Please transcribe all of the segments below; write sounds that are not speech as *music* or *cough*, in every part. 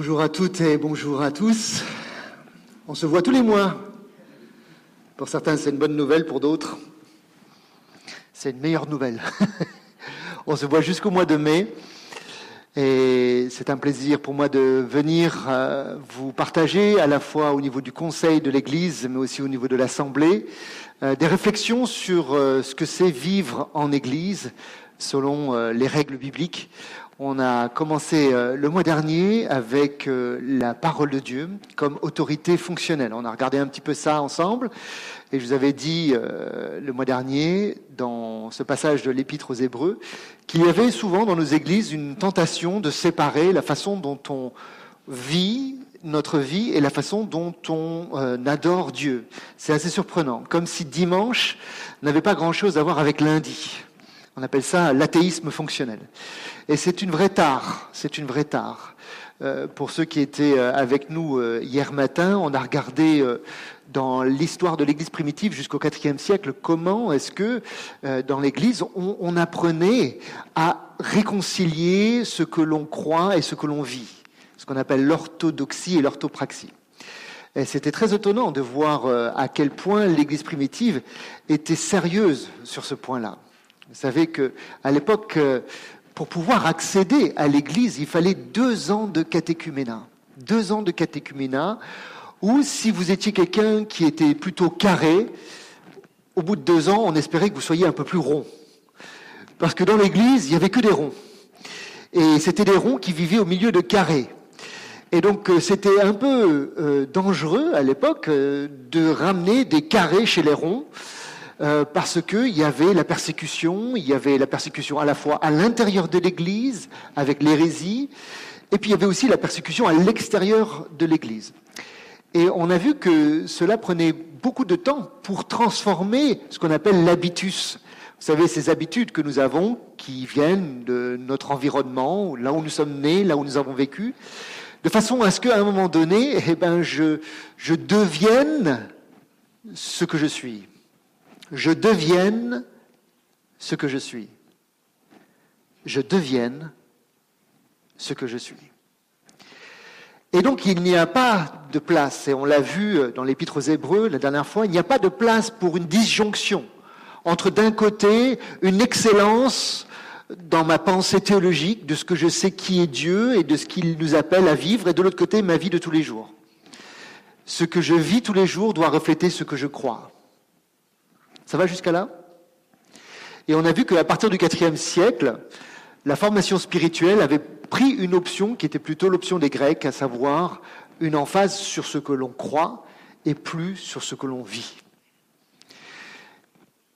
Bonjour à toutes et bonjour à tous. On se voit tous les mois. Pour certains, c'est une bonne nouvelle, pour d'autres, c'est une meilleure nouvelle. *laughs* On se voit jusqu'au mois de mai. Et c'est un plaisir pour moi de venir euh, vous partager, à la fois au niveau du Conseil de l'Église, mais aussi au niveau de l'Assemblée, euh, des réflexions sur euh, ce que c'est vivre en Église selon les règles bibliques. On a commencé le mois dernier avec la parole de Dieu comme autorité fonctionnelle. On a regardé un petit peu ça ensemble. Et je vous avais dit le mois dernier, dans ce passage de l'Épître aux Hébreux, qu'il y avait souvent dans nos églises une tentation de séparer la façon dont on vit notre vie et la façon dont on euh, adore Dieu. C'est assez surprenant, comme si dimanche n'avait pas grand-chose à voir avec lundi. On appelle ça l'athéisme fonctionnel. Et c'est une vraie tare, c'est une vraie tare. Euh, pour ceux qui étaient euh, avec nous hier matin, on a regardé dans l'histoire de l'Église primitive jusqu'au IVe siècle, comment est-ce que euh, dans l'Église on, apprenait à réconcilier ce que l'on croit et ce que l'on vit, ce qu'on appelle l'orthodoxie et l'orthopraxie. Et c'était très étonnant de voir euh, à quel point l'Église primitive était sérieuse sur ce point-là. Vous savez que à l'époque, euh, pour pouvoir accéder à l'Église, il fallait deux ans de catéchuménat, deux ans de catéchuménat ou si vous étiez quelqu'un qui était plutôt carré, au bout de deux ans, on espérait que vous soyez un peu plus rond. Parce que dans l'église, il n'y avait que des ronds. Et c'était des ronds qui vivaient au milieu de carrés. Et donc euh, c'était un peu euh, dangereux à l'époque de ramener des carrés chez les ronds, parce qu'il y avait la persécution, il y avait la persécution à la fois à l'intérieur de l'Église, avec l'hérésie, et puis il y avait aussi la persécution à l'extérieur de l'Église. Et on a vu que cela prenait beaucoup de temps pour transformer ce qu'on appelle l'habitus. Vous savez, ces habitudes que nous avons, qui viennent de notre environnement, là où nous sommes nés, là où nous avons vécu, de façon à ce qu'à un moment donné, eh ben, je devienne ce que je suis. Je devienne ce que je suis. Je devienne ce que je suis. Et donc il n'y a pas de place, et on l'a vu dans l'Épître aux Hébreux la dernière fois, il n'y a pas de place pour une disjonction entre d'un côté une excellence dans ma pensée théologique de ce que je sais qui est Dieu et de ce qu'il nous appelle à vivre, et de l'autre côté ma vie de tous les jours. Ce que je vis tous les jours doit refléter ce que je crois. Ça va jusqu'à là? Et on a vu qu'à partir du IVe siècle, la formation spirituelle avait pris une option qui était plutôt l'option des Grecs, à savoir une emphase sur ce que l'on croit et plus sur ce que l'on vit.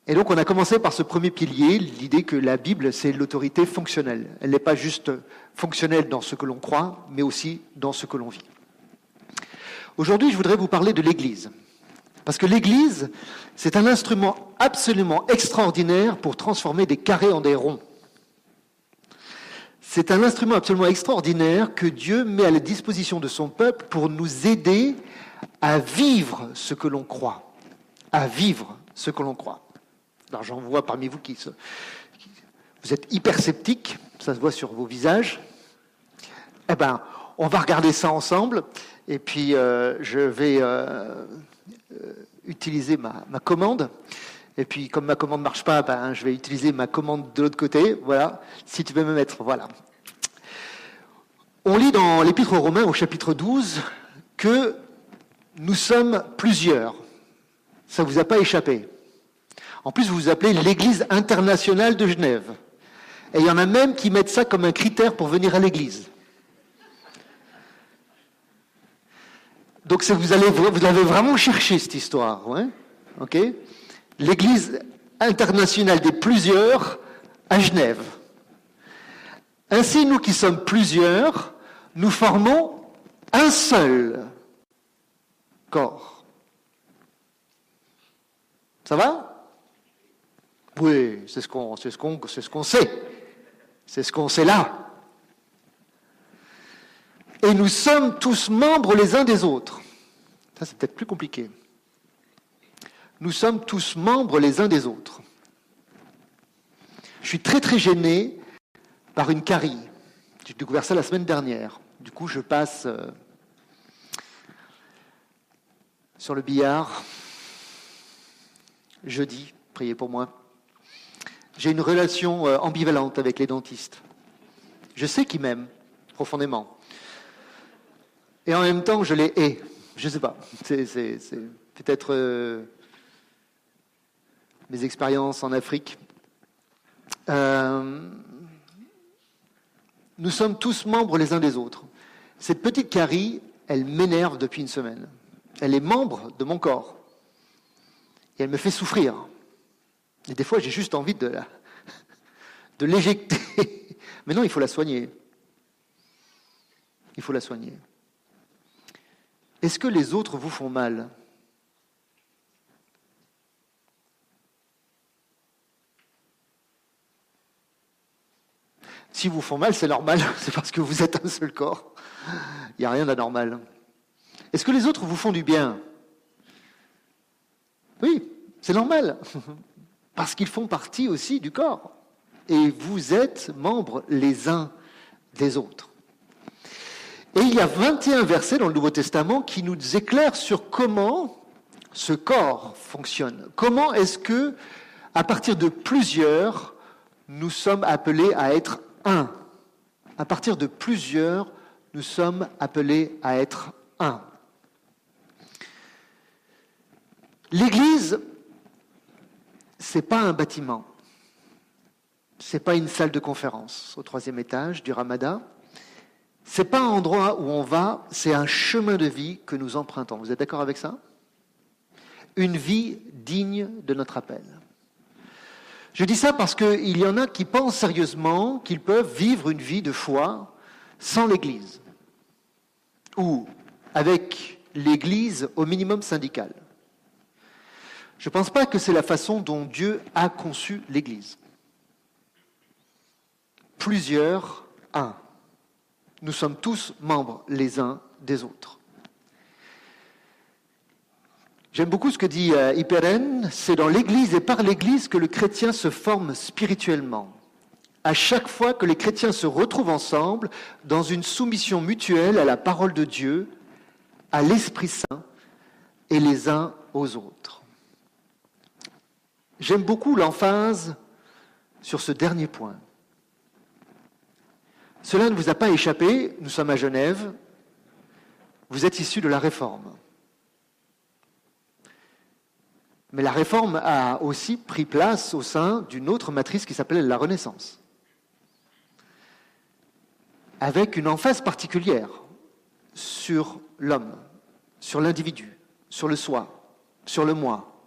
Et donc on a commencé par ce premier pilier, l'idée que la Bible, c'est l'autorité fonctionnelle. Elle n'est pas juste fonctionnelle dans ce que l'on croit, mais aussi dans ce que l'on vit. Aujourd'hui, je voudrais vous parler de l'Église. Parce que l'Église, c'est un instrument absolument extraordinaire pour transformer des carrés en des ronds. C'est un instrument absolument extraordinaire que Dieu met à la disposition de son peuple pour nous aider à vivre ce que l'on croit. À vivre ce que l'on croit. Alors j'en vois parmi vous qui, vous êtes hyper sceptiques, ça se voit sur vos visages. Eh bien, on va regarder ça ensemble, et puis euh, je vais euh, utiliser ma, ma commande. Et puis, comme ma commande ne marche pas, ben, je vais utiliser ma commande de l'autre côté. Voilà. Si tu veux me mettre, voilà. On lit dans l'Épître aux Romains au chapitre 12 que nous sommes plusieurs. Ça ne vous a pas échappé. En plus, vous vous appelez l'Église internationale de Genève. Et il y en a même qui mettent ça comme un critère pour venir à l'Église. Donc vous, allez, vous avez vraiment cherché cette histoire. Ouais ok l'Église internationale des plusieurs à Genève. Ainsi, nous qui sommes plusieurs, nous formons un seul corps. Ça va? Oui, c'est ce qu'on ce qu'on ce qu'on sait. C'est ce qu'on sait là. Et nous sommes tous membres les uns des autres. Ça, c'est peut-être plus compliqué nous sommes tous membres les uns des autres. Je suis très très gêné par une carie. J'ai découvert ça la semaine dernière. Du coup, je passe euh, sur le billard. Jeudi, priez pour moi. J'ai une relation euh, ambivalente avec les dentistes. Je sais qu'ils m'aiment profondément. Et en même temps, je les hais. Je sais pas. C'est peut-être euh, mes expériences en Afrique. Euh, nous sommes tous membres les uns des autres. Cette petite Carrie, elle m'énerve depuis une semaine. Elle est membre de mon corps. Et elle me fait souffrir. Et des fois, j'ai juste envie de, *laughs* de l'éjecter. Mais non, il faut la soigner. Il faut la soigner. Est-ce que les autres vous font mal Si vous font mal, c'est normal, *laughs* c'est parce que vous êtes un seul corps. Il n'y a rien d'anormal. Est-ce que les autres vous font du bien Oui, c'est normal, *laughs* parce qu'ils font partie aussi du corps. Et vous êtes membres les uns des autres. Et il y a 21 versets dans le Nouveau Testament qui nous éclairent sur comment ce corps fonctionne. Comment est-ce que, à partir de plusieurs, nous sommes appelés à être un. À partir de plusieurs, nous sommes appelés à être un. L'Église, ce n'est pas un bâtiment, ce n'est pas une salle de conférence au troisième étage du Ramada, ce n'est pas un endroit où on va, c'est un chemin de vie que nous empruntons. Vous êtes d'accord avec ça? Une vie digne de notre appel. Je dis ça parce qu'il y en a qui pensent sérieusement qu'ils peuvent vivre une vie de foi sans l'Église, ou avec l'Église au minimum syndical. Je ne pense pas que c'est la façon dont Dieu a conçu l'Église. Plusieurs, un. Nous sommes tous membres les uns des autres. J'aime beaucoup ce que dit euh, c'est dans l'Église et par l'Église que le chrétien se forme spirituellement. À chaque fois que les chrétiens se retrouvent ensemble dans une soumission mutuelle à la parole de Dieu, à l'Esprit Saint et les uns aux autres. J'aime beaucoup l'emphase sur ce dernier point. Cela ne vous a pas échappé, nous sommes à Genève, vous êtes issus de la Réforme. Mais la réforme a aussi pris place au sein d'une autre matrice qui s'appelle la Renaissance, avec une emphase particulière sur l'homme, sur l'individu, sur le soi, sur le moi.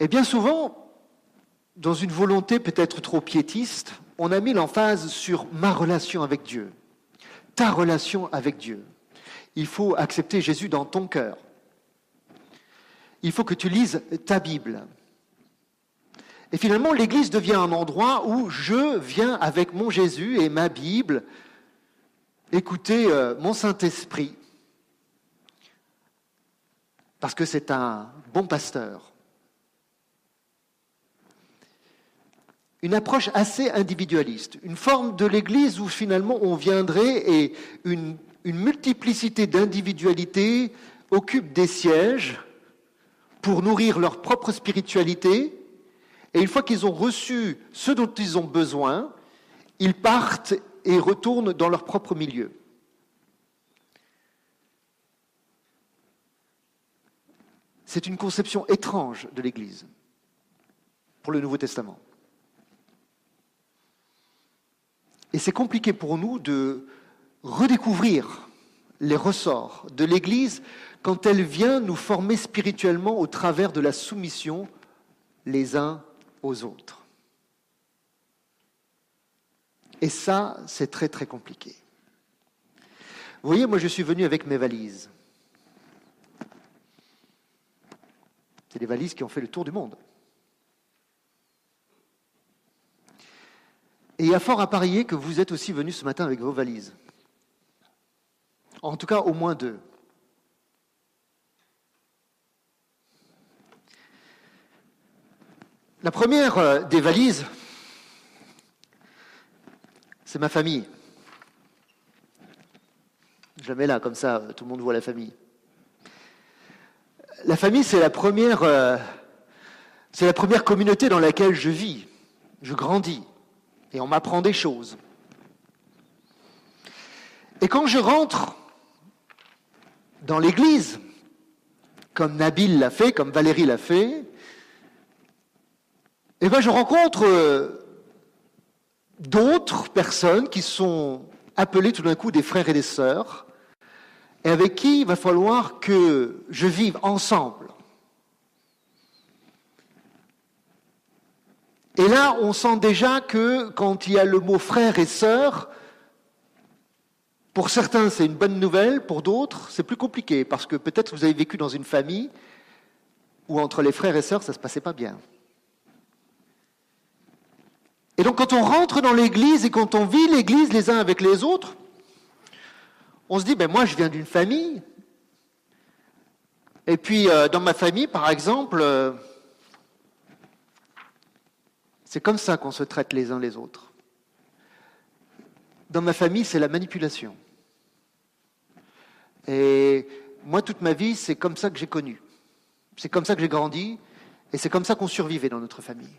Et bien souvent, dans une volonté peut-être trop piétiste, on a mis l'emphase sur ma relation avec Dieu, ta relation avec Dieu. Il faut accepter Jésus dans ton cœur il faut que tu lises ta Bible. Et finalement, l'Église devient un endroit où je viens avec mon Jésus et ma Bible écouter euh, mon Saint-Esprit, parce que c'est un bon pasteur. Une approche assez individualiste, une forme de l'Église où finalement on viendrait et une, multiplicité d'individualités occupe des sièges pour nourrir leur propre spiritualité. Et une fois qu'ils ont reçu ce dont ils ont besoin, ils partent et retournent dans leur propre milieu. C'est une conception étrange de l'Église pour le Nouveau Testament. Et c'est compliqué pour nous de redécouvrir les ressorts de l'Église quand elle vient nous former spirituellement au travers de la soumission les uns aux autres. Et ça, c'est très très compliqué. Vous voyez, moi je suis venu avec mes valises. C'est des valises qui ont fait le tour du monde. Et il y a fort à parier que vous êtes aussi venu ce matin avec vos valises. En tout cas, au moins deux. La première euh, des valises, c'est ma famille. Je la mets là, comme ça, tout le monde voit la famille. La famille, c'est la première, euh, c'est la première communauté dans laquelle je vis, je grandis, et on m'apprend des choses. Et quand je rentre dans l'église, comme Nabil l'a fait, comme Valérie l'a fait, eh ben je rencontre euh, d'autres personnes qui sont appelées tout d'un coup des frères et des sœurs, et avec qui il va falloir que je vive ensemble. Et là, on sent déjà que quand il y a le mot frère et sœur, pour certains, c'est une bonne nouvelle, pour d'autres, c'est plus compliqué, parce que peut-être vous avez vécu dans une famille où entre les frères et sœurs, ça ne se passait pas bien. Et donc quand on rentre dans l'Église et quand on vit l'Église les uns avec les autres, on se dit, ben moi je viens d'une famille, et puis euh, dans ma famille, par exemple, euh, c'est comme ça qu'on se traite les uns les autres. Dans ma famille, c'est la manipulation. Et moi, toute ma vie, c'est comme ça que j'ai connu. C'est comme ça que j'ai grandi, et c'est comme ça qu'on survivait dans notre famille.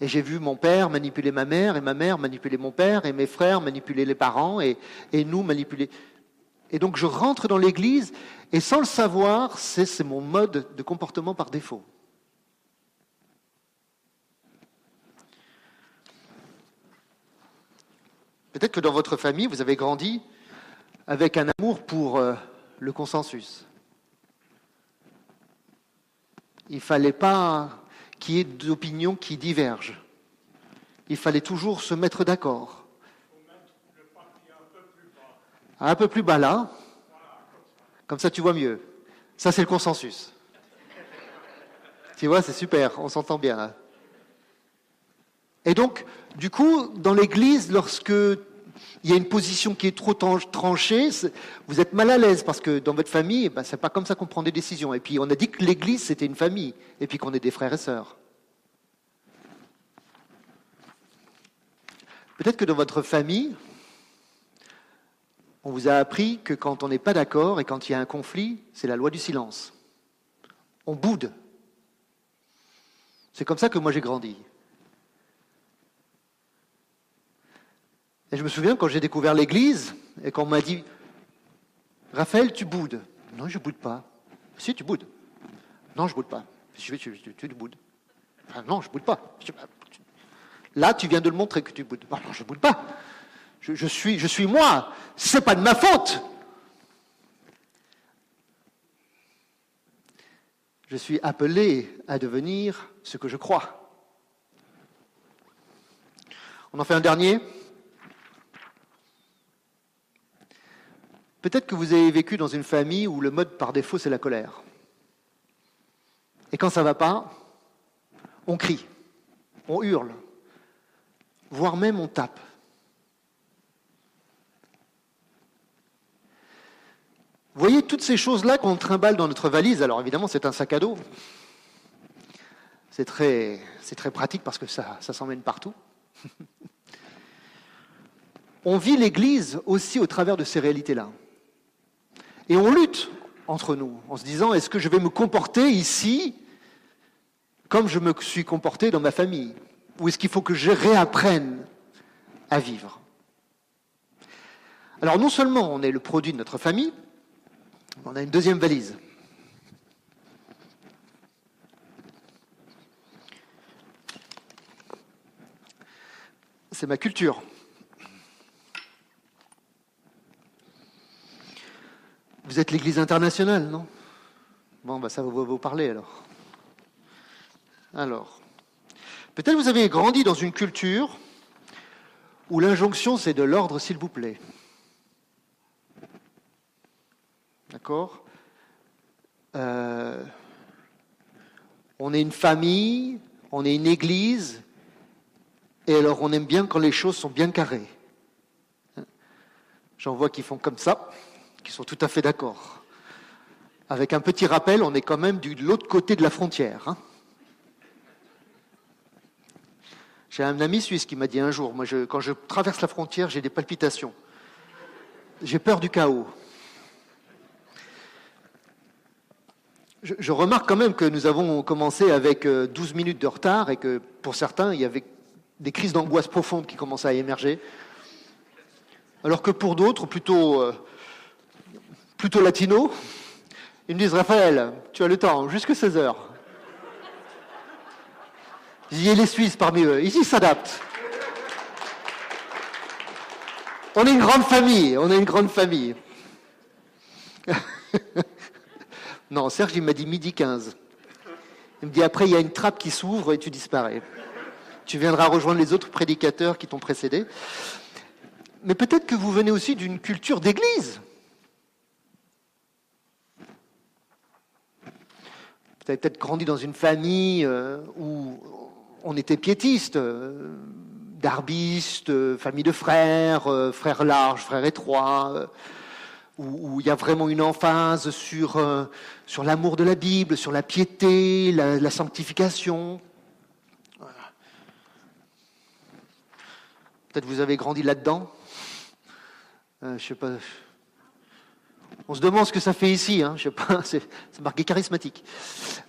Et j'ai vu mon père manipuler ma mère, et ma mère manipuler mon père, et mes frères manipuler les parents, et, nous manipuler. Et donc je rentre dans l'église, et sans le savoir, c'est mon mode de comportement par défaut. Peut-être que dans votre famille, vous avez grandi avec un amour pour euh, le consensus. Il ne fallait pas qu'il y ait d'opinions qui divergent. Il fallait toujours se mettre d'accord. Un peu plus bas là. Comme ça, tu vois mieux. Ça, c'est le consensus. Tu vois, c'est super, on s'entend bien. Et donc, du coup, dans l'Église, lorsque il y a une position qui est trop tranchée, vous êtes mal à l'aise parce que dans votre famille, ben, c'est pas comme ça qu'on prend des décisions. Et puis on a dit que l'Église c'était une famille, et puis qu'on est des frères et sœurs. Peut-être que dans votre famille, on vous a appris que quand on n'est pas d'accord et quand il y a un conflit, c'est la loi du silence. On boude. C'est comme ça que moi j'ai grandi. Et je me souviens quand j'ai découvert l'Église et qu'on m'a dit Raphaël, tu boudes. Non, je boude pas. Si, tu boudes. Non, je boude pas. Tu, boudes. non, je boude pas. Là, tu viens de le montrer que tu boudes. non, je boude pas. Je, suis, je suis moi. Ce n'est pas de ma faute. Je suis appelé à devenir ce que je crois. On en fait un dernier Peut-être que vous avez vécu dans une famille où le mode par défaut, c'est la colère. Et quand ça ne va pas, on crie, on hurle, voire même on tape. Vous voyez toutes ces choses-là qu'on trimballe dans notre valise. Alors évidemment, c'est un sac à dos. C'est très, pratique parce que ça, ça s'emmène partout. *laughs* on vit l'Église aussi au travers de ces réalités-là. Et on lutte entre nous en se disant, est-ce que je vais me comporter ici comme je me suis comporté dans ma famille? Ou est-ce qu'il faut que je réapprenne à vivre? Alors non seulement on est le produit de notre famille, mais on a une deuxième valise. C'est ma culture. Vous êtes l'Église internationale, non? Bon, bah, ça va vous parler alors. Alors, peut-être vous avez grandi dans une culture où l'injonction c'est de l'ordre, s'il vous plaît. D'accord? Euh, On est une famille, on est une église, et alors on aime bien quand les choses sont bien carrées. J'en vois qui font comme ça qui sont tout à fait d'accord. Avec un petit rappel, on est quand même de l'autre côté de la frontière. Hein. j'ai un ami suisse qui m'a dit un jour, moi quand je traverse la frontière, j'ai des palpitations. J'ai peur du chaos. Je, remarque quand même que nous avons commencé avec 12 euh, minutes de retard et que pour certains, il y avait des crises d'angoisse profondes qui commençaient à émerger. Alors que pour d'autres, plutôt, euh, plutôt latinos, ils me disent Raphaël, tu as le temps, jusque 16 heures. Il y a les Suisses parmi eux, ils s'adaptent. On est une grande famille, on est une grande famille. *laughs* non, Serge, il m'a dit midi 15. Il me dit après, il y a une trappe qui s'ouvre et tu disparais. Tu viendras rejoindre les autres prédicateurs qui t'ont précédé. Mais peut-être que vous venez aussi d'une culture d'église. Vous avez peut-être grandi dans une famille euh, où on était piétiste. Euh, d'arbistes, euh, famille de frères, euh, frères larges, frères étroits, euh, où, il y a vraiment une emphase sur, sur l'amour de la Bible, sur la piété, la, sanctification. Peut-être vous avez grandi là-dedans. je sais pas. On se demande ce que ça fait ici. Hein, je sais pas. *laughs* C'est marqué charismatique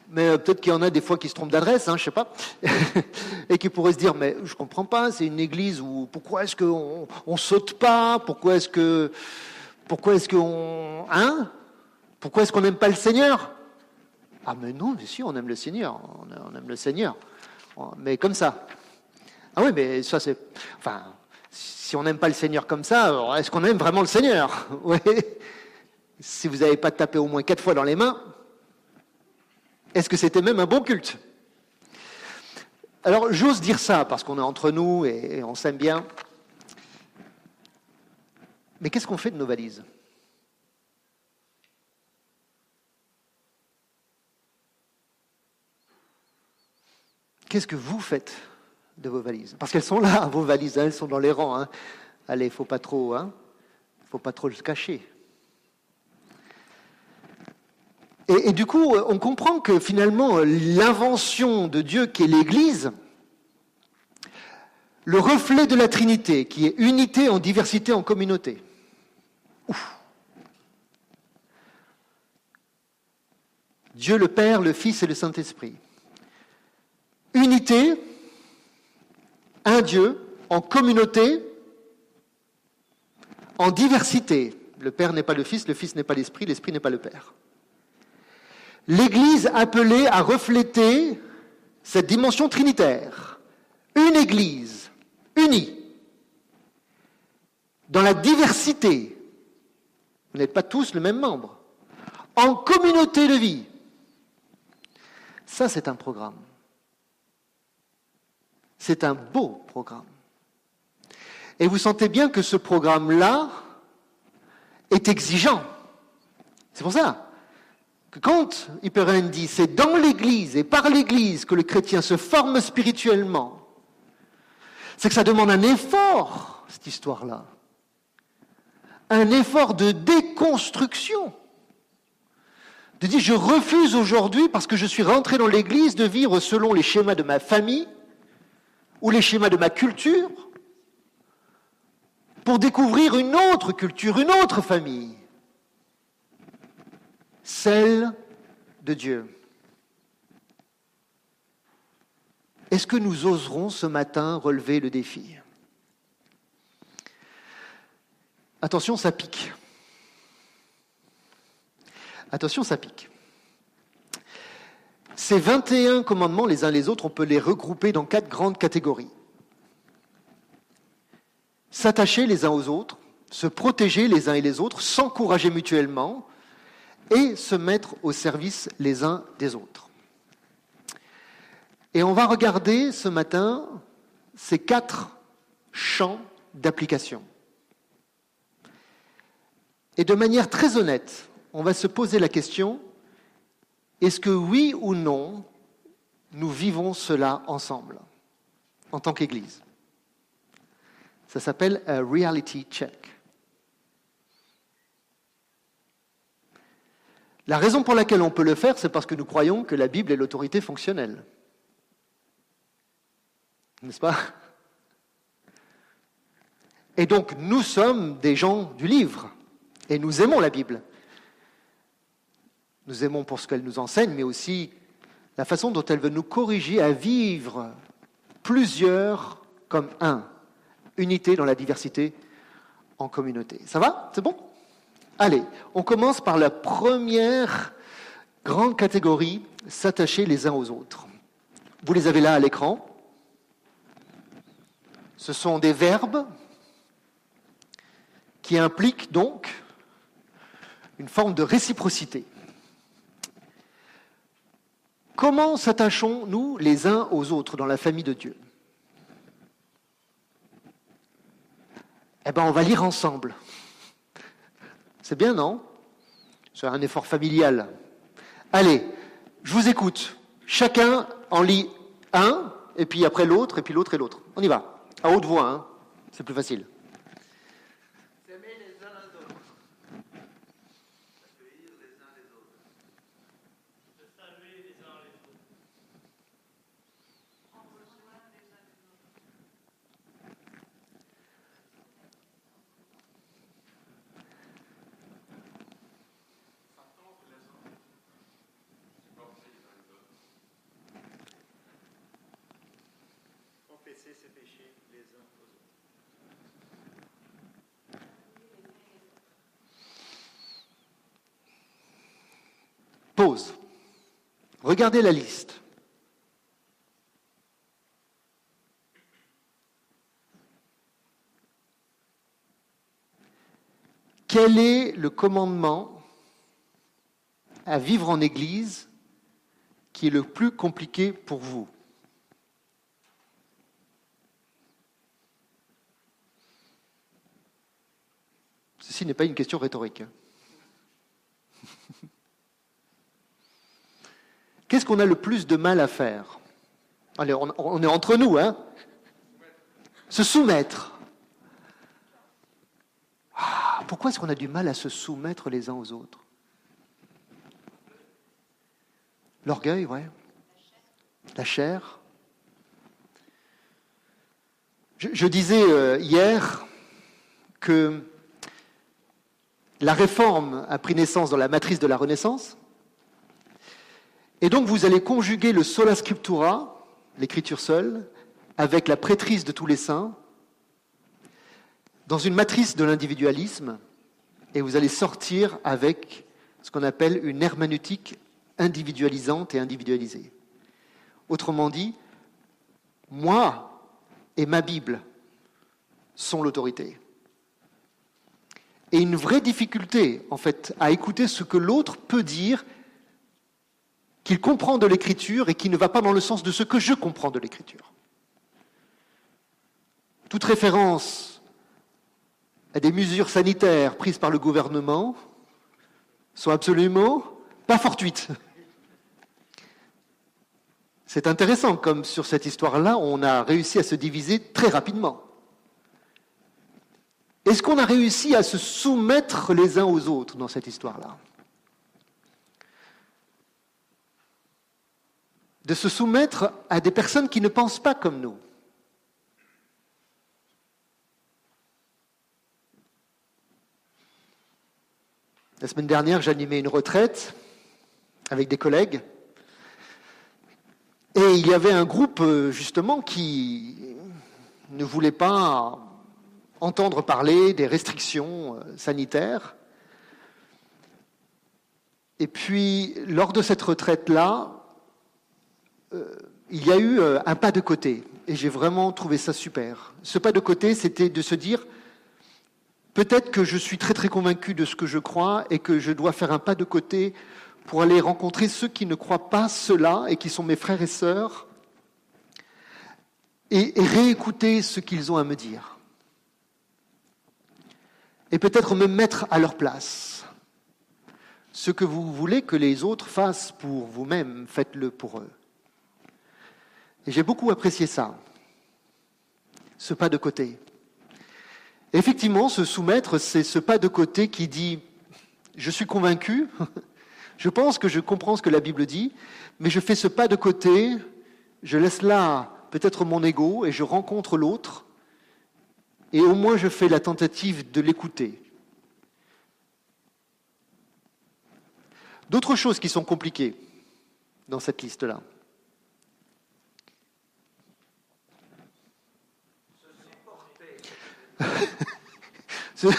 mais euh, peut-être qu'il y en a des fois qui se trompent d'adresse, hein, je sais pas, *laughs* et qui pourraient se dire, mais je comprends pas, c'est une église où pourquoi est-ce qu'on on saute pas, pourquoi est-ce que, pourquoi est-ce qu'on, hein, pourquoi est-ce qu'on n'aime pas le Seigneur? Ah mais non, mais si, on aime le Seigneur, on aime le Seigneur, mais comme ça. Ah oui, mais ça c'est, enfin, si on n'aime pas le Seigneur comme ça, est-ce qu'on aime vraiment le Seigneur? *laughs* Oui. Si vous n'avez pas tapé au moins quatre fois dans les mains, est-ce que c'était même un bon culte? Alors j'ose dire ça parce qu'on est entre nous et on s'aime bien. Mais qu'est-ce qu'on fait de nos valises? Qu'est-ce que vous faites de vos valises? Parce qu'elles sont là, *laughs* vos valises, hein, elles sont dans les rangs. Hein. Allez, faut pas trop, hein faut pas trop le cacher. Et, du coup, on comprend que finalement, l'invention de Dieu qui est l'Église, le reflet de la Trinité, qui est unité en diversité en communauté. Dieu le Père, le Fils et le Saint-Esprit. Unité, un Dieu, en communauté, en diversité. Le Père n'est pas le Fils, le Fils n'est pas l'Esprit, l'Esprit n'est pas le Père l'Église appelée à refléter cette dimension trinitaire. Une Église unie, dans la diversité. Vous n'êtes pas tous le même membre. En communauté de vie. Ça, c'est un programme. C'est un beau programme. Et vous sentez bien que ce programme-là est exigeant. C'est pour ça quand Hipperen dit c'est dans l'Église et par l'Église que le chrétien se forme spirituellement, c'est que ça demande un effort, cette histoire-là. Un effort de déconstruction. De dire je refuse aujourd'hui, parce que je suis rentré dans l'Église, de vivre selon les schémas de ma famille ou les schémas de ma culture pour découvrir une autre culture, une autre famille celle de Dieu. Est-ce que nous oserons ce matin relever le défi? Attention, ça pique. Attention, ça pique. Ces 21 commandements, les uns les autres, on peut les regrouper dans quatre grandes catégories. S'attacher les uns aux autres, se protéger les uns et les autres, s'encourager mutuellement, et se mettre au service les uns des autres. Et on va regarder ce matin ces quatre champs d'application. Et de manière très honnête, on va se poser la question, est-ce que oui ou non, nous vivons cela ensemble, en tant qu'Église? Ça s'appelle un reality check. La raison pour laquelle on peut le faire, c'est parce que nous croyons que la Bible est l'autorité fonctionnelle. N'est-ce pas? Et donc, nous sommes des gens du livre. Et nous aimons la Bible. Nous aimons pour ce qu'elle nous enseigne, mais aussi la façon dont elle veut nous corriger à vivre plusieurs comme un. Unité dans la diversité en communauté. Ça va? C'est bon? Allez, on commence par la première grande catégorie, s'attacher les uns aux autres. Vous les avez là à l'écran. Ce sont des verbes qui impliquent donc une forme de réciprocité. Comment s'attachons-nous les uns aux autres dans la famille de Dieu? Eh bien, on va lire ensemble. C'est bien, non? C'est un effort familial. Allez, je vous écoute. Chacun en lit un, et puis après l'autre, et puis l'autre et l'autre. On y va. À haute voix, hein. c'est plus facile. Regardez la liste. Quel est le commandement à vivre en Église qui est le plus compliqué pour vous? Ceci n'est pas une question rhétorique. *laughs* Qu'est-ce qu'on a le plus de mal à faire? Allez, on, est entre nous, hein? Se soumettre. Ah, pourquoi est-ce qu'on a du mal à se soumettre les uns aux autres? L'orgueil, ouais. La chair. Je, disais euh, hier que la réforme a pris naissance dans la matrice de la Renaissance, et donc vous allez conjuguer le sola scriptura, l'écriture seule, avec la prêtrise de tous les saints, dans une matrice de l'individualisme, et vous allez sortir avec ce qu'on appelle une herméneutique individualisante et individualisée. Autrement dit, moi et ma Bible sont l'autorité. Et une vraie difficulté, en fait, à écouter ce que l'autre peut dire qu'il comprend de l'écriture et qui ne va pas dans le sens de ce que je comprends de l'écriture. Toute référence à des mesures sanitaires prises par le gouvernement sont absolument pas fortuites. C'est intéressant, comme sur cette histoire-là, on a réussi à se diviser très rapidement. Est-ce qu'on a réussi à se soumettre les uns aux autres dans cette histoire-là? De se soumettre à des personnes qui ne pensent pas comme nous. La semaine dernière, j'animais une retraite avec des collègues. Et il y avait un groupe, justement, qui ne voulait pas entendre parler des restrictions euh, sanitaires. Et puis, lors de cette retraite-là, euh, il y a eu euh, un pas de côté, et j'ai vraiment trouvé ça super. Ce pas de côté, c'était de se dire, peut-être que je suis très très convaincu de ce que je crois, et que je dois faire un pas de côté pour aller rencontrer ceux qui ne croient pas cela, et qui sont mes frères et sœurs, et, et réécouter ce qu'ils ont à me dire. Et peut-être me mettre à leur place. Ce que vous voulez que les autres fassent pour vous-même, faites-le pour eux. Et j'ai beaucoup apprécié ça, ce pas de côté. Effectivement, se soumettre, c'est ce pas de côté qui dit, je suis convaincu, *laughs* je pense que je comprends ce que la Bible dit, mais je fais ce pas de côté, je laisse là peut-être mon ego et je rencontre l'autre et au moins je fais la tentative de l'écouter. D'autres choses qui sont compliquées dans cette liste-là. *laughs*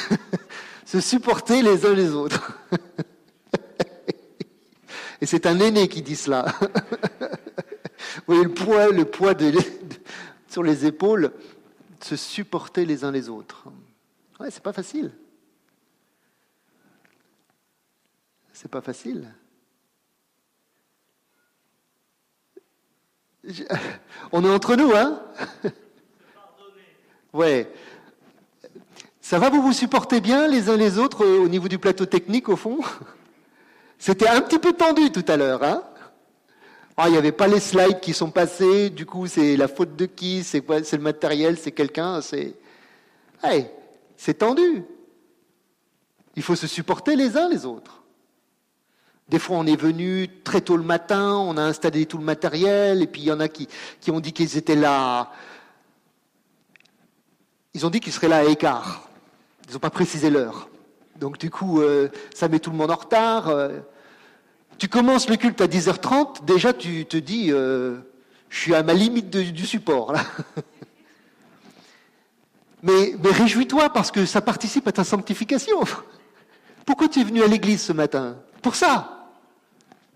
Se, supporter les uns les autres. *laughs* Et c'est un aîné qui dit cela. *laughs* Vous voyez le poids, le poids de, sur les épaules, se supporter les uns les autres. Ouais, c'est pas facile. C'est pas facile. On est entre nous, hein? Ouais. Ça va, vous vous supportez bien les uns les autres euh, au niveau du plateau technique, au fond? C'était un petit peu tendu tout à l'heure, hein? Ah, il n'y avait pas les slides qui sont passés, du coup c'est la faute de qui, c'est quoi, c'est le matériel, c'est quelqu'un, c'est. Hey, c'est tendu. Il faut se supporter les uns les autres. Des fois, on est venu très tôt le matin, on a installé tout le matériel, et puis il y en a qui, qui ont dit qu'ils étaient là. Ils ont dit qu'ils seraient là à écart. Ils n'ont pas précisé l'heure. Donc du coup, euh, ça met tout le monde en retard. Euh, tu commences le culte à 10h30, déjà tu te dis, euh, je suis à ma limite du support. Là. *laughs* mais, mais réjouis-toi parce que ça participe à ta sanctification. Pourquoi tu es venu à l'église ce matin? Pour ça.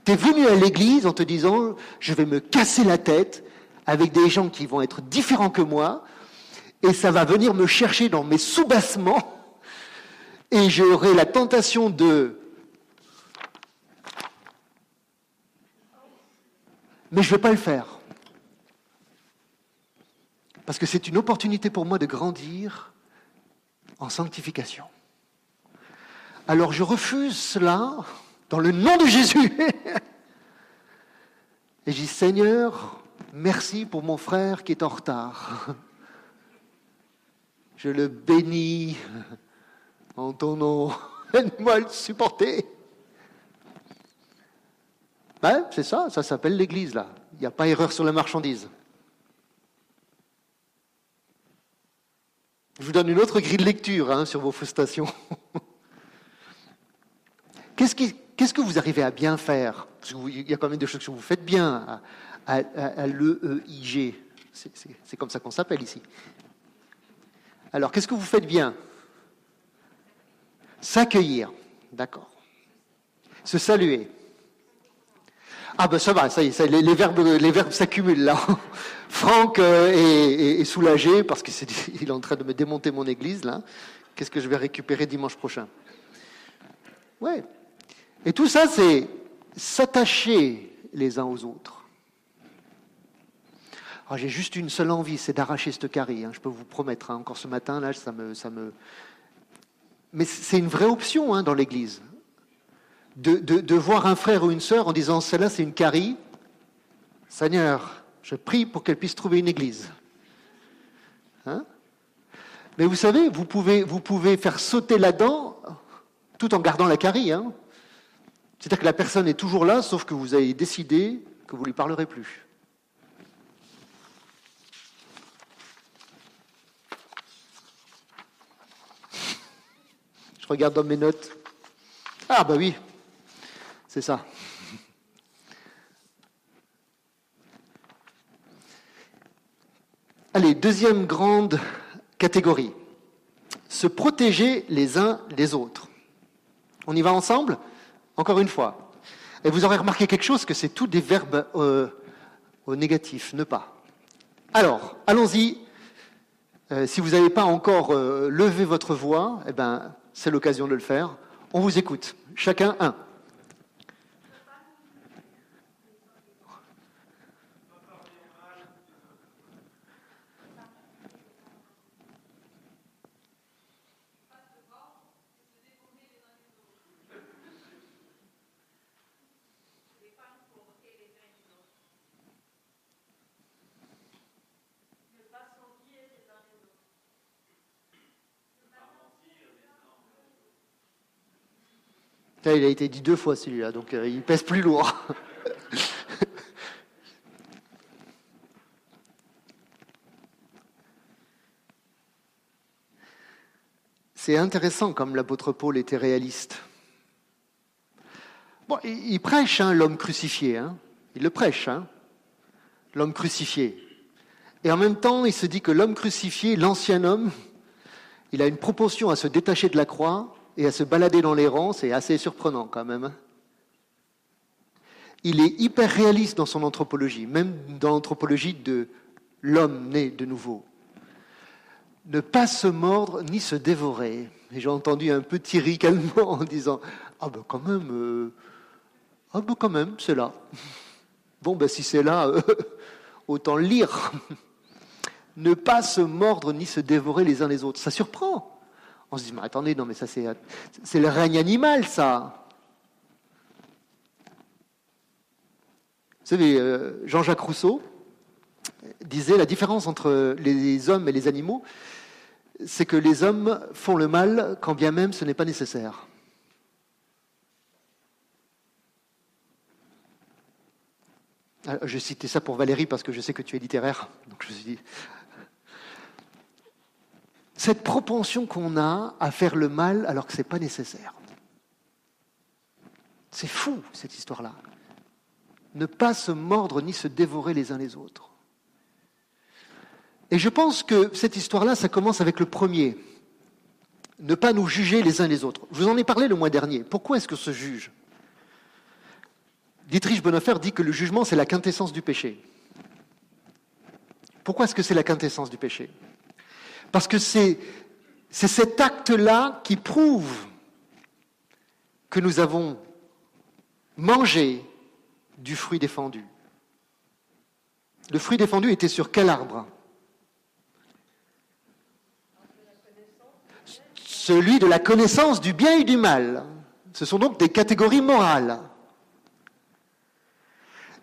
Tu es venu à l'église en te disant, je vais me casser la tête avec des gens qui vont être différents que moi, et ça va venir me chercher dans mes sous-bassements, et j'aurai la tentation de mais je ne vais pas le faire. Parce que c'est une opportunité pour moi de grandir en sanctification. Alors je refuse cela dans le nom de Jésus. *laughs* Et je dis, Seigneur, merci pour mon frère qui est en retard. Je le bénis en ton nom. *laughs* Aide-moi le supporter. Ben, c'est ça, ça s'appelle l'Église, là. Il n'y a pas erreur sur la marchandise. Je vous donne une autre grille de lecture hein, sur vos frustrations. *laughs* qu'est-ce, que vous arrivez à bien faire? Parce qu'il y a quand même des choses que vous faites bien à, à, l'EEIG. c'est comme ça qu'on s'appelle ici. Alors, qu'est-ce que vous faites bien? S'accueillir, d'accord. Se saluer, ah ben ça va, ça y est, les, verbes, s'accumulent là. *laughs* Franck euh, est, soulagé parce qu'il *laughs* est en train de me démonter mon église là. Qu'est-ce que je vais récupérer dimanche prochain? Ouais. Et tout ça, c'est s'attacher les uns aux autres. Ah, j'ai juste une seule envie, c'est d'arracher ce carré. Hein, je peux vous promettre. Hein. encore ce matin, là, ça me, ça me. Mais c'est une vraie option hein, dans l'Église de, voir un frère ou une sœur en disant celle-là c'est une carie, Seigneur, je prie pour qu'elle puisse trouver une église. Hein? Mais vous savez, vous pouvez, vous pouvez faire sauter la dent tout en gardant la carie. Hein C'est-à-dire que la personne est toujours là, sauf que vous avez décidé que vous ne lui parlerez plus. Regarde dans mes notes. Ah bah oui, c'est ça. Allez, deuxième grande catégorie. Se protéger les uns les autres. On y va ensemble? Encore une fois. Et vous aurez remarqué quelque chose, que c'est tout des verbes euh, au négatif, ne pas. Alors, allons-y. Euh, si vous n'avez pas encore euh, levé votre voix, eh ben, c'est l'occasion de le faire. On vous écoute. Chacun un. Il a été dit deux fois celui-là, donc euh, il pèse plus lourd. *laughs* c'est intéressant comme l'apôtre Paul était réaliste. Il prêche hein, l'homme crucifié, hein. il le prêche, hein, l'homme crucifié. Et en même temps, il se dit que l'homme crucifié, l'ancien homme, il a une propension à se détacher de la croix et à se balader dans les rangs, c'est assez surprenant quand même. Hein. Il est hyper réaliste dans son anthropologie, même dans l'anthropologie de l'homme né de nouveau. Ne pas se mordre ni se dévorer. Et j'ai entendu un petit ricanement en disant Ah ben quand même, euh, ah ben quand même, c'est là. Bon ben si c'est là, euh, *laughs* autant lire. ne pas se mordre ni se dévorer les uns les autres. Ça surprend. On se dit, mais attendez, non, mais ça c'est, c'est le règne animal, ça. Vous savez, euh, Jean-Jacques Rousseau disait la différence entre les hommes et les animaux, c'est que les hommes font le mal quand bien même ce n'est pas nécessaire. Je citais ça pour Valérie parce que je sais que tu es littéraire, donc je me suis dit, cette propension qu'on a à faire le mal alors que ce n'est pas nécessaire. C'est fou, cette histoire-là. Ne pas se mordre ni se dévorer les uns les autres. Et je pense que cette histoire-là, ça commence avec le premier. Ne pas nous juger les uns les autres. Je vous en ai parlé le mois dernier. Pourquoi est-ce que se juge? Dietrich Bonhoeffer dit que le jugement, c'est la quintessence du péché. Pourquoi est-ce que c'est la quintessence du péché? Parce que c'est cet acte-là qui prouve que nous avons mangé du fruit défendu. Le fruit défendu était sur quel arbre? Celui de la connaissance du bien et du mal. Ce sont donc des catégories morales.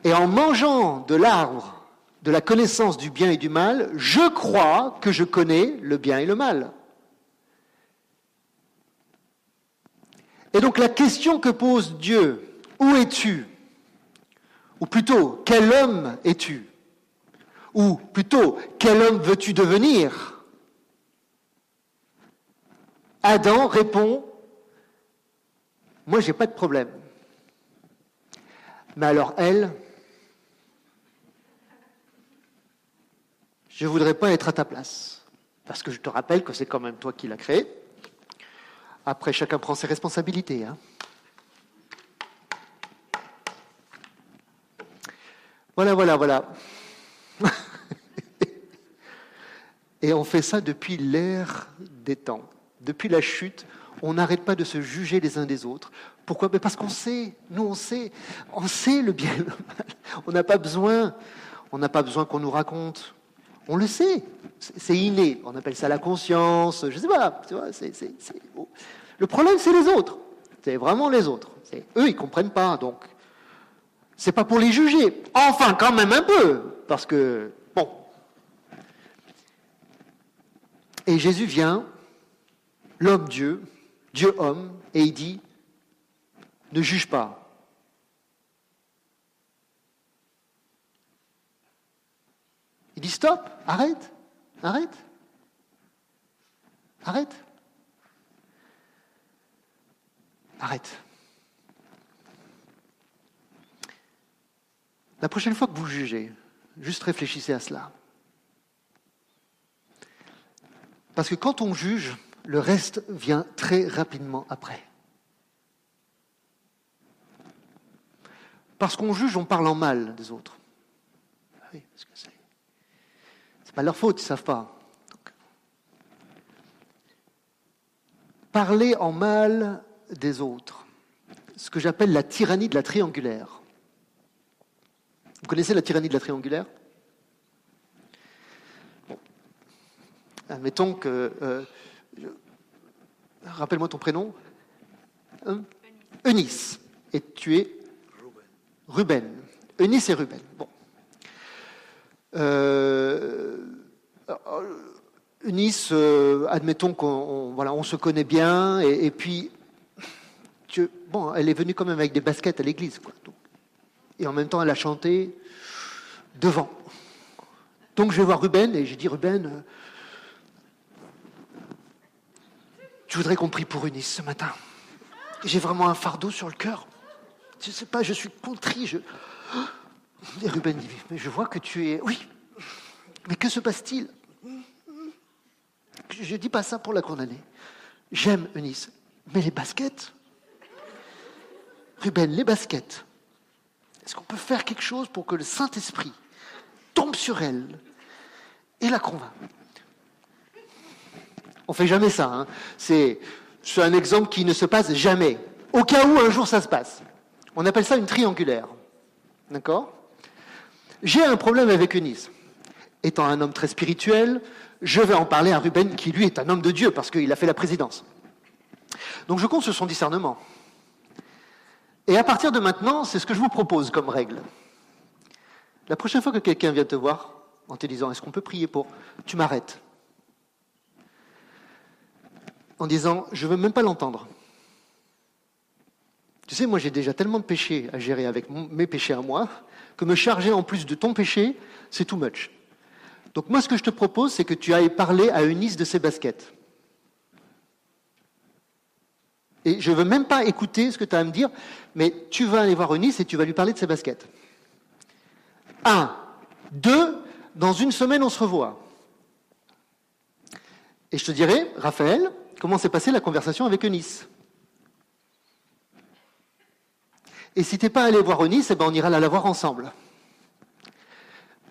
Et en mangeant de l'arbre de la connaissance du bien et du mal, je crois que je connais le bien et le mal. Et donc la question que pose Dieu, où es-tu? Ou plutôt, quel homme es-tu? Ou plutôt, quel homme veux-tu devenir? Adam répond, moi j'ai pas de problème. Mais alors elle, je ne voudrais pas être à ta place. Parce que je te rappelle que c'est quand même toi qui l'as créé. Après, chacun prend ses responsabilités. Hein. Voilà, voilà, voilà. *laughs* Et on fait ça depuis l'ère des temps. Depuis la chute, on n'arrête pas de se juger les uns des autres. Pourquoi? Parce qu'on sait, nous on sait, on sait le bien et le mal. On n'a pas besoin, on n'a pas besoin qu'on nous raconte. On le sait, c'est inné. On appelle ça la conscience, je sais pas. Tu vois, Le problème, c'est les autres. C'est vraiment les autres. Eux, ils comprennent pas, donc c'est pas pour les juger. Enfin, quand même un peu, parce que bon. Et Jésus vient, l'homme Dieu, Dieu homme, et il dit ne juge pas. Il dit stop, arrête, arrête, arrête, arrête. La prochaine fois que vous jugez, juste réfléchissez à cela. Parce que quand on juge, le reste vient très rapidement après. Parce qu'on juge, on parle en mal des autres. Ah pas leur faute, ils ne savent pas. parler en mal des autres, ce que j'appelle la tyrannie de la triangulaire. Vous connaissez la tyrannie de la triangulaire? Admettons que... Euh, rappelle-moi ton prénom. Hein? Eunice. Et tu es? Ruben. Ruben. Eunice et Ruben. Bon. Euh, Nice, euh, admettons qu'on voilà, on se connaît bien, et, puis, bon, elle est venue quand même avec des baskets à l'église, quoi. et en même temps, elle a chanté devant. Donc je vais voir Ruben et j'ai dit Ruben, Je voudrais qu'on prie pour Eunice ce matin. J'ai vraiment un fardeau sur le cœur. Je ne sais pas, je suis contrit. Je... Et Ruben dit, mais je vois que tu es... Oui, mais que se passe-t-il? Je ne dis pas ça pour la condamner. J'aime Eunice, mais les baskets Ruben, les baskets. Est-ce qu'on peut faire quelque chose pour que le Saint-Esprit tombe sur elle et la convainc? On fait jamais ça. Hein. C'est un exemple qui ne se passe jamais. Au cas où un jour ça se passe. On appelle ça une triangulaire. D'accord? J'ai un problème avec Eunice. Étant un homme très spirituel, je vais en parler à Ruben, qui lui est un homme de Dieu, parce qu'il a fait la présidence. Donc je compte sur son discernement. Et à partir de maintenant, c'est ce que je vous propose comme règle. La prochaine fois que quelqu'un vient te voir en te disant Est-ce qu'on peut prier pour Tu m'arrêtes. En disant Je ne veux même pas l'entendre. Tu sais, moi j'ai déjà tellement de péchés à gérer avec mes péchés à moi que me charger en plus de ton péché, c'est too much. Donc moi ce que je te propose, c'est que tu ailles parler à Eunice de ses baskets. Et je ne veux même pas écouter ce que tu as à me dire, mais tu vas aller voir Eunice et tu vas lui parler de ses baskets. Un. Deux, dans une semaine, on se revoit. Et je te dirai, Raphaël, comment s'est passée la conversation avec Eunice. Et si tu n'es pas allé voir Eunice, eh ben on ira la voir ensemble.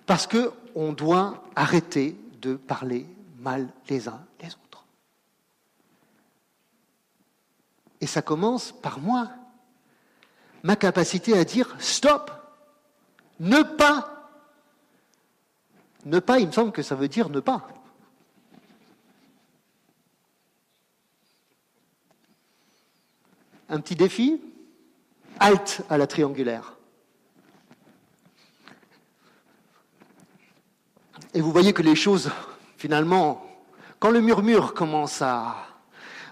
Parce qu'on doit arrêter de parler mal les uns les autres. Et ça commence par moi. Ma capacité à dire stop, ne pas. Ne pas, il me semble que ça veut dire ne pas. Un petit défi? Halte à la triangulaire. Et vous voyez que les choses, finalement, quand le murmure commence à...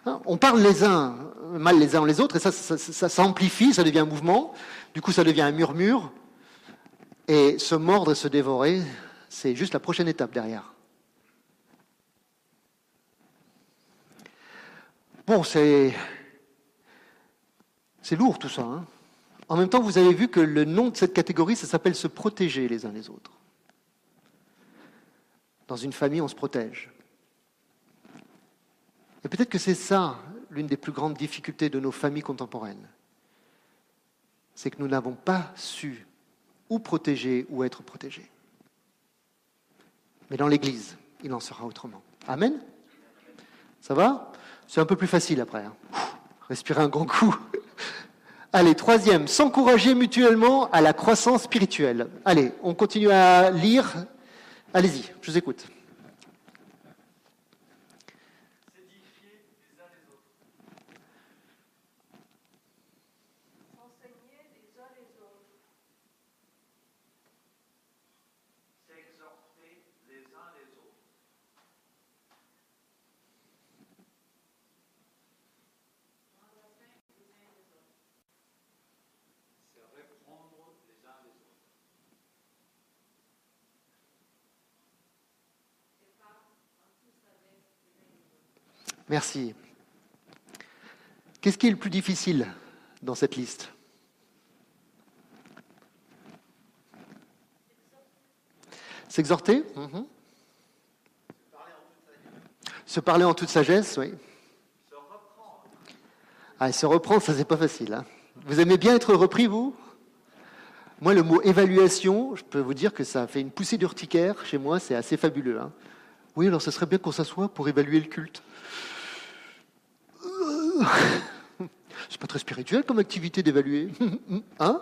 Hein, on parle les uns mal les uns les autres, et ça, s'amplifie, ça devient un mouvement, du coup ça devient un murmure, et se mordre et se dévorer, c'est juste la prochaine étape derrière. Bon, c'est, c'est lourd tout ça. Hein. en même temps, vous avez vu que le nom de cette catégorie, ça s'appelle se protéger les uns les autres. Dans une famille, on se protège. Et peut-être que c'est ça l'une des plus grandes difficultés de nos familles contemporaines. C'est que nous n'avons pas su ou protéger ou être protégés. Mais dans l'Église, il en sera autrement. Amen Ça va? C'est un peu plus facile après. Hein. Respirez un grand coup. *laughs* Allez, troisième, s'encourager mutuellement à la croissance spirituelle. Allez, on continue à lire. Allez-y, je vous écoute. Merci. Qu'est-ce qui est le plus difficile dans cette liste? S'exhorter? Mhm. Se parler en toute sagesse, oui. Se reprendre. Ah, se reprendre, ça c'est pas facile. Hein. Vous aimez bien être repris, vous? Moi, le mot évaluation, je peux vous dire que ça fait une poussée d'urticaire chez moi, c'est assez fabuleux. Hein. Oui, alors ce serait bien qu'on s'assoie pour évaluer le culte. *laughs* C'est pas très spirituel comme activité d'évaluer. *laughs* Hein?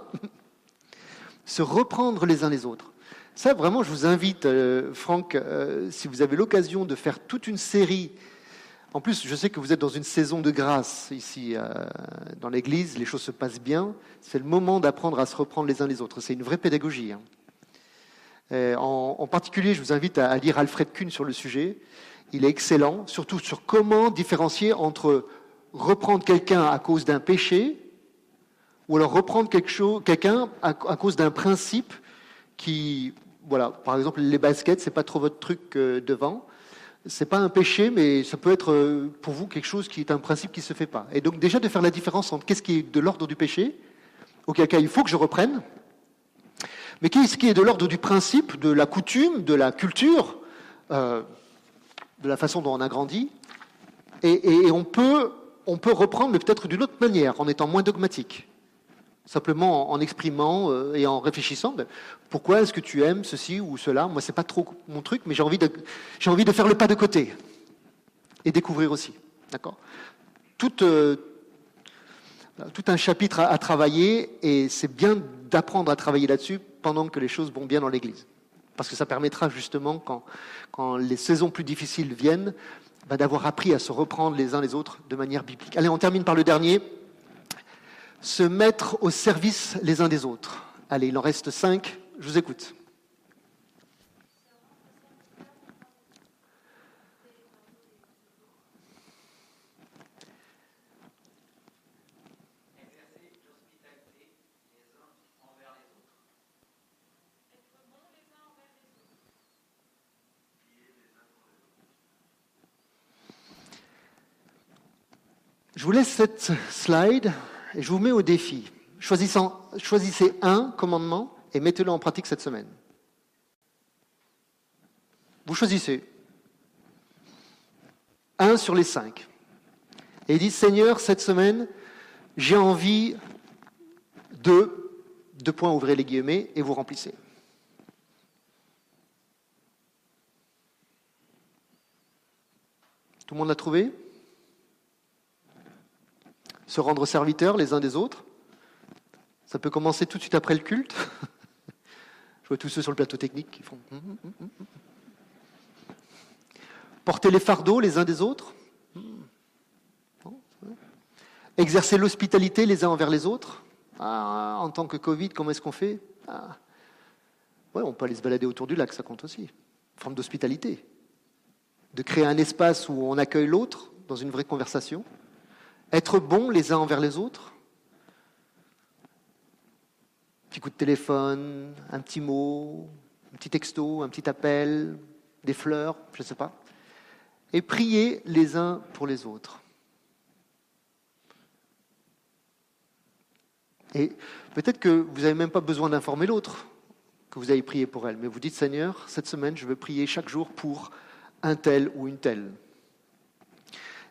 Se reprendre les uns les autres. Ça, vraiment, je vous invite, euh, Franck, euh, si vous avez l'occasion de faire toute une série. En plus, je sais que vous êtes dans une saison de grâce ici euh, dans l'Église, les choses se passent bien. C'est le moment d'apprendre à se reprendre les uns les autres. C'est une vraie pédagogie. Hein. En, particulier, je vous invite à, à lire Alfred Kuhn sur le sujet. Il est excellent, surtout sur comment différencier entre reprendre quelqu'un à cause d'un péché, ou alors reprendre quelqu'un à, cause d'un principe qui, voilà, par exemple les baskets, c'est pas trop votre truc euh, devant. c'est pas un péché, mais ça peut être euh, pour vous quelque chose qui est un principe qui se fait pas. Et donc déjà de faire la différence entre qu'est-ce qui est de l'ordre du péché, auquel cas il faut que je reprenne, mais qu'est-ce qui est de l'ordre du principe, de la coutume, de la culture, euh, de la façon dont on a grandi, et, on, peut, on peut reprendre, mais peut-être d'une autre manière, en étant moins dogmatique. Simplement en, exprimant euh, et en réfléchissant, ben, pourquoi est-ce que tu aimes ceci ou cela? Moi, c'est pas trop mon truc, mais j'ai envie, de, envie de faire le pas de côté et découvrir aussi. D'accord? Tout, euh, tout un chapitre à, travailler et c'est bien d'apprendre à travailler là-dessus pendant que les choses vont bien dans l'Église. Parce que ça permettra justement, quand, quand les saisons plus difficiles viennent, d'avoir appris à se reprendre les uns les autres de manière biblique. Allez, on termine par le dernier se mettre au service les uns des autres. Allez, il en reste cinq, je vous écoute. Je vous laisse cette slide et je vous mets au défi. choisissez un commandement et mettez-le en pratique cette semaine. Vous choisissez un sur les cinq. Et dites, Seigneur, cette semaine, j'ai envie de, deux points, ouvrez les guillemets, et vous remplissez. Tout le monde l'a trouvé? Se rendre serviteurs les uns des autres. Ça peut commencer tout de suite après le culte. *laughs* Je vois tous ceux sur le plateau technique qui font. Hum, hum, hum, Porter les fardeaux les uns des autres. Exercer l'hospitalité les uns envers les autres. Ah, en tant que Covid, comment est-ce qu'on fait? Ah. ouais, On peut aller se balader autour du lac, ça compte aussi. forme d'hospitalité. De créer un espace où on accueille l'autre dans une vraie conversation. Être bons les uns envers les autres. Un petit coup de téléphone, un petit mot, un petit texto, un petit appel, des fleurs, je ne sais pas. Et prier les uns pour les autres. Et peut-être que vous n'avez même pas besoin d'informer l'autre que vous avez prié pour elle, mais vous dites Seigneur, cette semaine, je veux prier chaque jour pour un tel ou une telle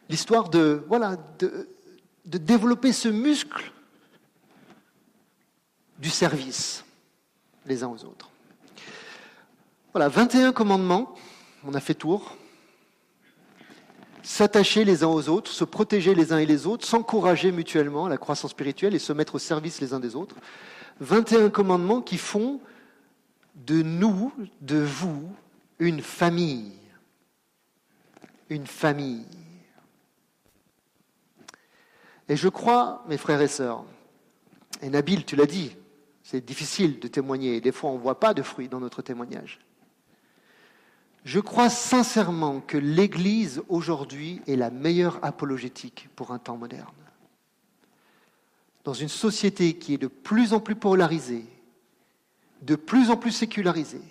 l'histoire de, voilà, de, de développer ce muscle du service les uns aux autres. Voilà, 21 commandements, on a fait tour. S'attacher les uns aux autres, se protéger les uns et les autres, s'encourager mutuellement à la croissance spirituelle et se mettre au service les uns des autres. 21 commandements qui font de nous, de vous, une famille. Une famille. Et je crois, mes frères et sœurs, et Nabil, tu l'as dit, c'est difficile de témoigner, et des fois on ne voit pas de fruits dans notre témoignage. Je crois sincèrement que l'Église aujourd'hui est la meilleure apologétique pour un temps moderne. Dans une société qui est de plus en plus polarisée, de plus en plus sécularisée,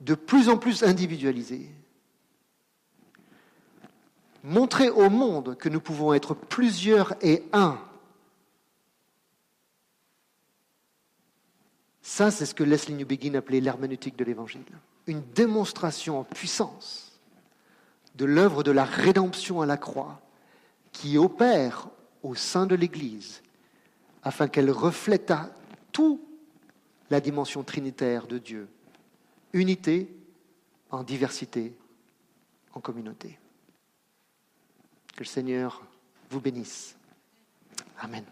de plus en plus individualisée, montrer au monde que nous pouvons être plusieurs et un. Ça, c'est ce que Leslie Newbegin appelait l'herméneutique de l'Évangile. Une démonstration en puissance de l'œuvre de la rédemption à la croix qui opère au sein de l'Église afin qu'elle reflète à tout la dimension trinitaire de Dieu. Unité en diversité, en communauté. Que le Seigneur vous bénisse. Amen.